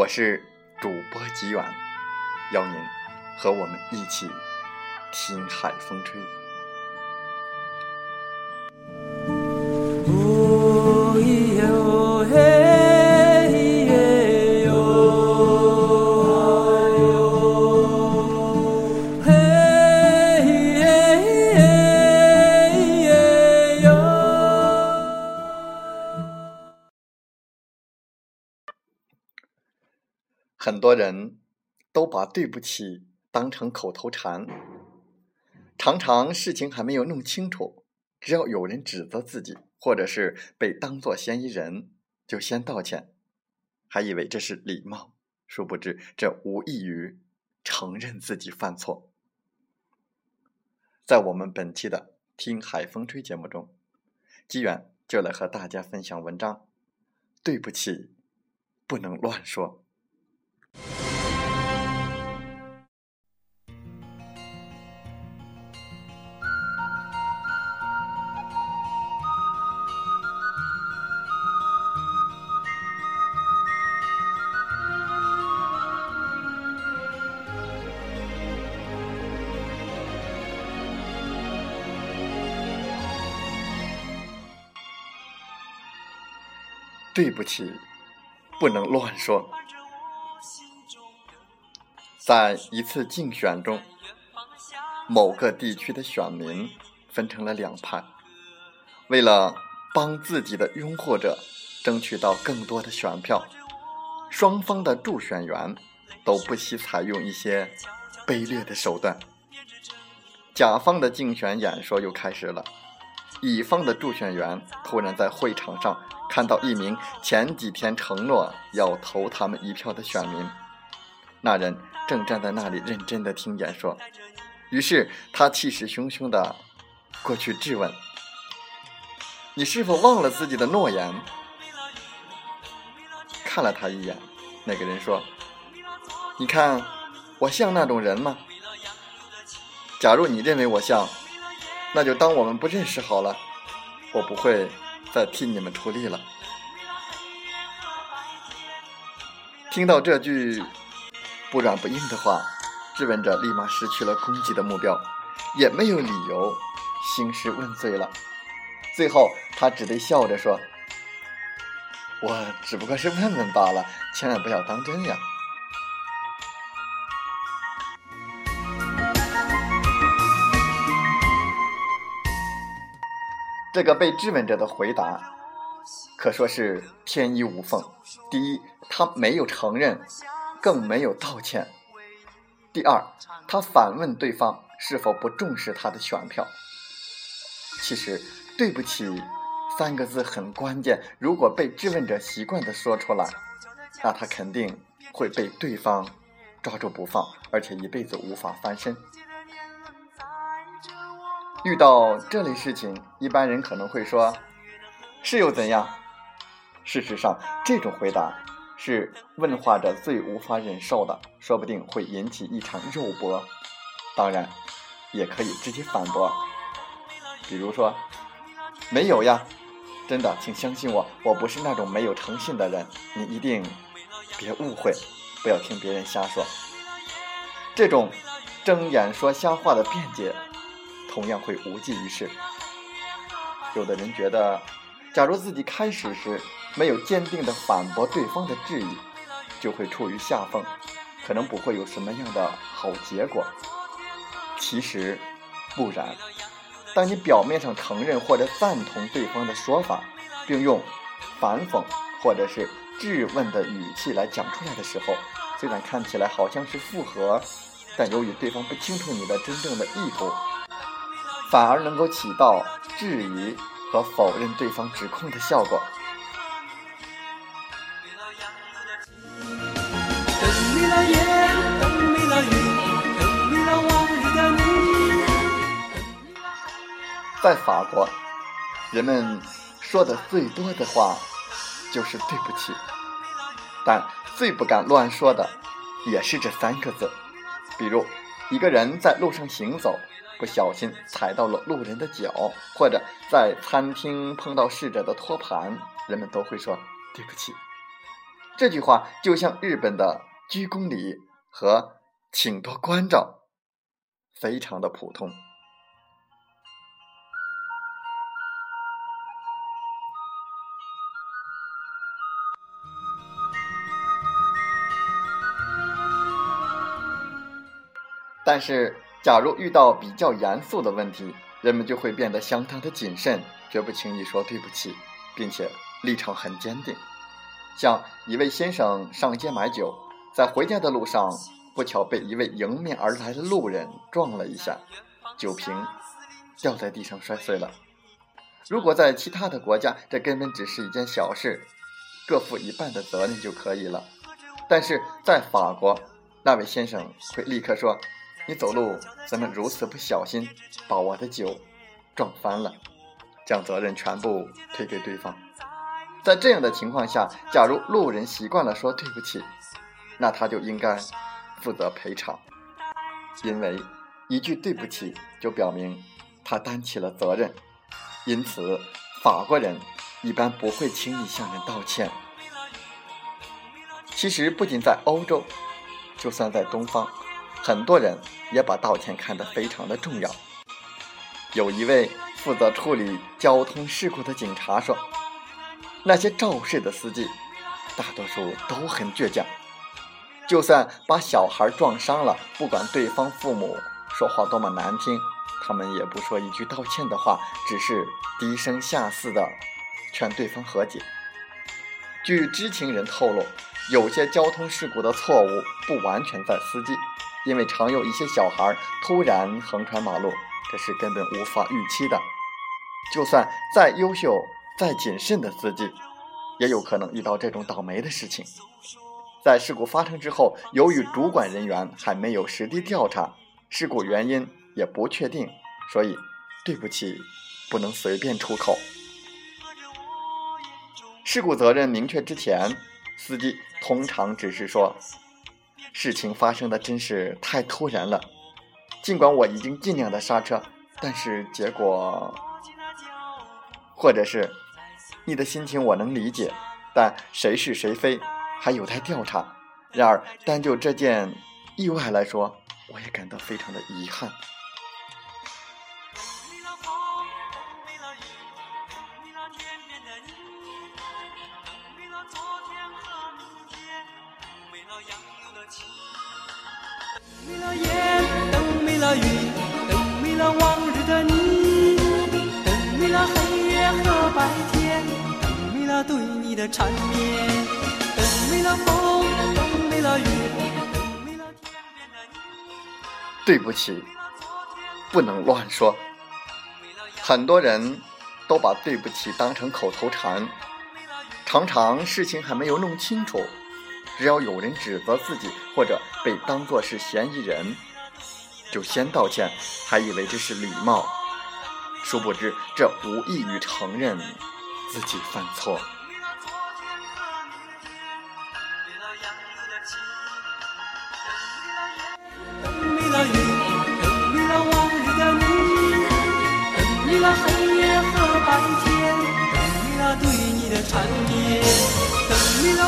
我是主播吉远，邀您和我们一起。听海风吹。很多人都把对不起当成口头禅。常常事情还没有弄清楚，只要有人指责自己，或者是被当作嫌疑人，就先道歉，还以为这是礼貌，殊不知这无异于承认自己犯错。在我们本期的《听海风吹》节目中，机缘就来和大家分享文章。对不起，不能乱说。对不起，不能乱说。在一次竞选中，某个地区的选民分成了两派，为了帮自己的拥护者争取到更多的选票，双方的助选员都不惜采用一些卑劣的手段。甲方的竞选演说又开始了，乙方的助选员突然在会场上。看到一名前几天承诺要投他们一票的选民，那人正站在那里认真的听演说，于是他气势汹汹的过去质问：“你是否忘了自己的诺言？”看了他一眼，那个人说：“你看我像那种人吗？假如你认为我像，那就当我们不认识好了，我不会。”再替你们出力了。听到这句不软不硬的话，质问者立马失去了攻击的目标，也没有理由兴师问罪了。最后，他只得笑着说：“我只不过是问问罢了，千万不要当真呀。”这个被质问者的回答可说是天衣无缝。第一，他没有承认，更没有道歉；第二，他反问对方是否不重视他的选票。其实，“对不起”三个字很关键。如果被质问者习惯的说出来，那他肯定会被对方抓住不放，而且一辈子无法翻身。遇到这类事情，一般人可能会说：“是又怎样？”事实上，这种回答是问话者最无法忍受的，说不定会引起一场肉搏。当然，也可以直接反驳，比如说：“没有呀，真的，请相信我，我不是那种没有诚信的人，你一定别误会，不要听别人瞎说。这种睁眼说瞎话的辩解，同样会无济于事。有的人觉得，假如自己开始时没有坚定的反驳对方的质疑，就会处于下风，可能不会有什么样的好结果。其实不然，当你表面上承认或者赞同对方的说法，并用反讽或者是质问的语气来讲出来的时候，虽然看起来好像是复合，但由于对方不清楚你的真正的意图，反而能够起到质疑和否认对方指控的效果。在法国，人们说的最多的话就是“对不起”，但最不敢乱说的也是这三个字。比如，一个人在路上行走，不小心踩到了路人的脚，或者在餐厅碰到侍者的托盘，人们都会说“对不起”。这句话就像日本的鞠躬礼和请多关照，非常的普通。但是，假如遇到比较严肃的问题，人们就会变得相当的谨慎，绝不轻易说对不起，并且立场很坚定。像一位先生上街买酒，在回家的路上，不巧被一位迎面而来的路人撞了一下，酒瓶掉在地上摔碎了。如果在其他的国家，这根本只是一件小事，各负一半的责任就可以了。但是在法国，那位先生会立刻说。你走路怎么如此不小心，把我的酒撞翻了，将责任全部推给对方。在这样的情况下，假如路人习惯了说对不起，那他就应该负责赔偿，因为一句对不起就表明他担起了责任。因此，法国人一般不会轻易向人道歉。其实，不仅在欧洲，就算在东方。很多人也把道歉看得非常的重要。有一位负责处理交通事故的警察说：“那些肇事的司机，大多数都很倔强，就算把小孩撞伤了，不管对方父母说话多么难听，他们也不说一句道歉的话，只是低声下气的劝对方和解。”据知情人透露，有些交通事故的错误不完全在司机。因为常有一些小孩突然横穿马路，这是根本无法预期的。就算再优秀、再谨慎的司机，也有可能遇到这种倒霉的事情。在事故发生之后，由于主管人员还没有实地调查，事故原因也不确定，所以对不起不能随便出口。事故责任明确之前，司机通常只是说。事情发生的真是太突然了，尽管我已经尽量的刹车，但是结果，或者是你的心情我能理解，但谁是谁非还有待调查。然而单就这件意外来说，我也感到非常的遗憾。为了养育了妻。眯了眼，等眯了雨，等眯了往日的你，等眯了黑夜和白天，等眯了对你的缠绵，等眯了风，等眯了雨，等眯了天边的你。对不起，不能乱说。很多人都把“对不起”当成口头禅，常常事情还没有弄清楚，只要有人指责自己或者被当作是嫌疑人，就先道歉，还以为这是礼貌，殊不知这无异于承认。自己犯错。等没了雨，等没了往日的你，等没了黑夜和白天，等没了的缠绵。等没了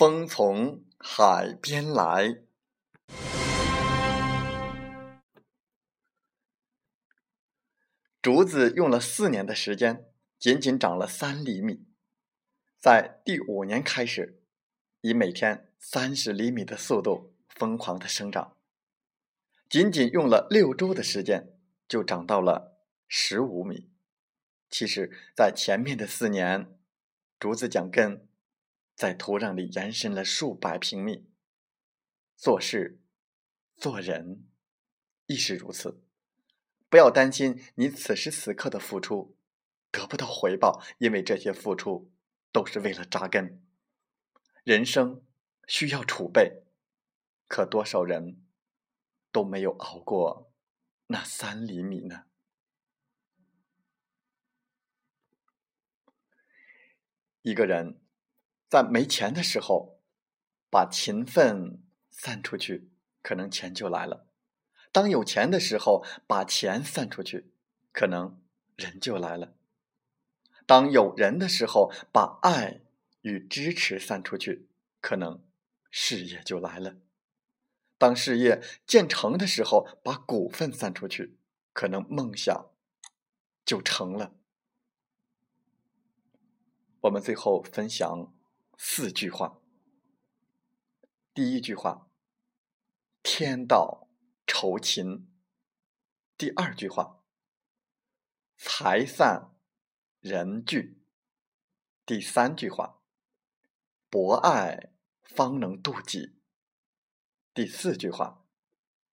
风从海边来。竹子用了四年的时间仅仅长了三厘米。在第五年开始以每天三十厘米的速度疯狂的生长。仅仅用了六周的时间，就长到了十五米。其实，在前面的四年，竹子讲根在土壤里延伸了数百平米。做事、做人，亦是如此。不要担心你此时此刻的付出得不到回报，因为这些付出都是为了扎根。人生需要储备，可多少人都没有熬过那三厘米呢？一个人在没钱的时候，把勤奋散出去，可能钱就来了。当有钱的时候，把钱散出去，可能人就来了；当有人的时候，把爱与支持散出去，可能事业就来了；当事业建成的时候，把股份散出去，可能梦想就成了。我们最后分享四句话。第一句话：天道。酬勤。第二句话，财散人聚。第三句话，博爱方能渡己。第四句话，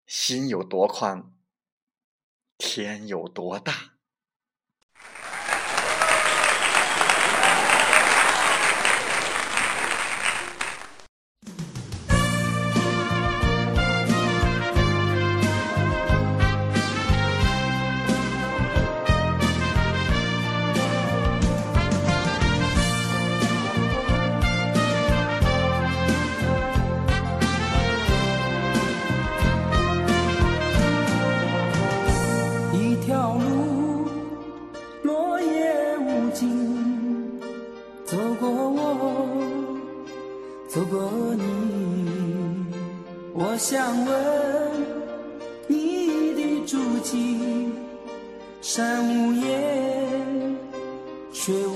心有多宽，天有多大。想问你的足迹，山无言，水无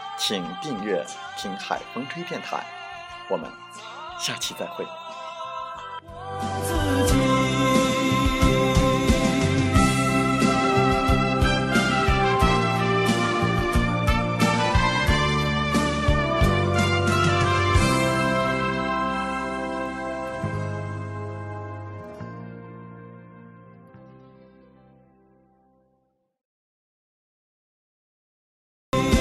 请订阅“听海风吹电台”。我们下期再会。